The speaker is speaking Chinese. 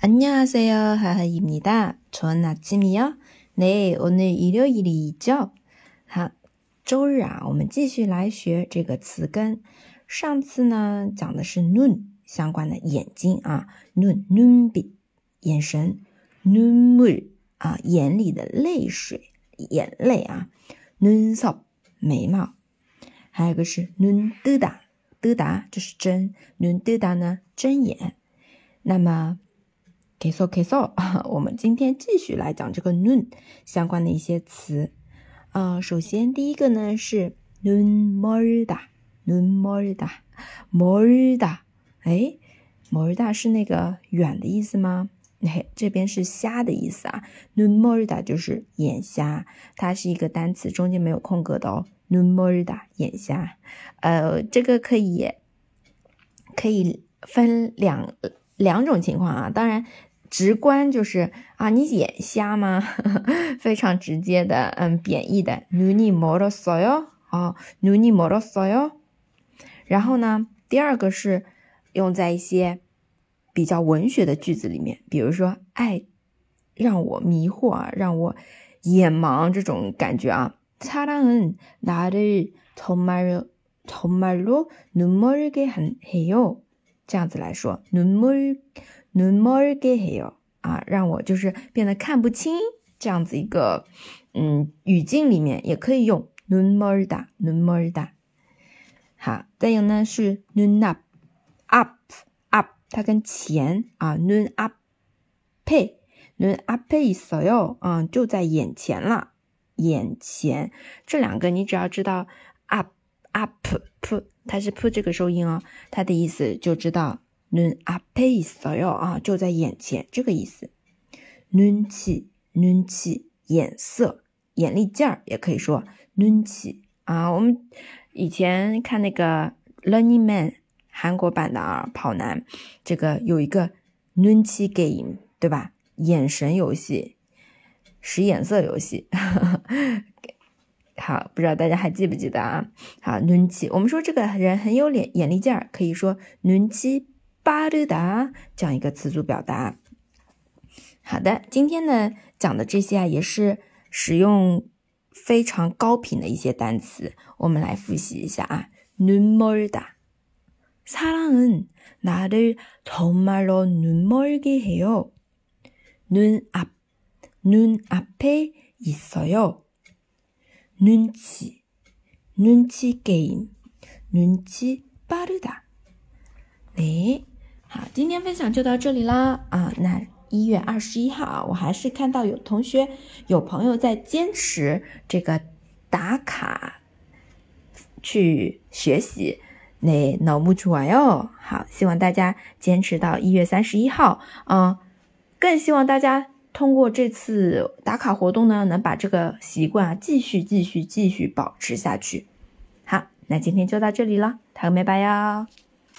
안녕하세요, 하하입니다. 좋은 아침이요. 네, 오늘 일요일이죠. 好，周日啊，我们继续来学这个词根。上次呢讲的是 nun 相关的眼睛啊，nun nunbi 眼神，nunmul 啊眼里的泪水眼泪啊，nunso 眉毛，还有一个是 nun duda duda 这是睁，nun duda 呢睁眼。那么 Keso keso 啊，我们今天继续来讲这个 nun 相关的一些词啊。首先第一个呢是 nun morda，nun morda，morda，哎，morda 是那个远的意思吗？嘿，这边是瞎的意思啊。nun morda 就是眼瞎，它是一个单词，中间没有空格的哦。nun morda 眼瞎，呃，这个可以可以分两两种情况啊，当然。直观就是啊，你眼瞎吗？非常直接的，嗯，贬义的눈이멀었어 요， 啊，눈이멀었어 요。 然后呢，第二个是用在一些比较文学的句子里面，比如说爱让我迷惑啊，让我眼盲这种感觉啊。사랑은나를정말정말로눈멀게해 요。 这样子来说，눈멀 눈멀게해요啊，让我就是变得看不清这样子一个嗯语境里面也可以用눈멀 다， 눈멀 다。 好，再有呢是눈 up up up，它跟前啊눈앞 에， 눈앞에있어 요， 啊就在眼前了，眼前这两个你只要知道 up up p， 它是 p 这个收音哦，它的意思就知道。 눈앞에있어요啊，就在眼前，这个意思。눈 치， 눈 치， 眼色、眼力劲儿，也可以说눈치啊。我们以前看那个《Running Man》韩国版的啊，跑男，这个有一个눈치 game，对吧？眼神游戏，使眼色游戏。好，不知道大家还记不记得啊？好，눈 치， 我们说这个人很有眼眼力劲儿，可以说눈치 巴르达这样一个词组表达。好的，今天呢讲的这些啊，也是使用非常高频的一些单词，我们来复习一下啊。눈멀 다， 사랑은나를정말로눈멀게해 요。 눈 앞， 눈앞에있어 요。 눈 치， 눈치게 임， 눈치빠르 다。 哎。 好，今天分享就到这里啦啊！那一月二十一号啊，我还是看到有同学、有朋友在坚持这个打卡去学习，那脑木出完哟。好，希望大家坚持到一月三十一号啊！更希望大家通过这次打卡活动呢，能把这个习惯啊继续、继续、继续保持下去。好，那今天就到这里了，塔个没拜哟。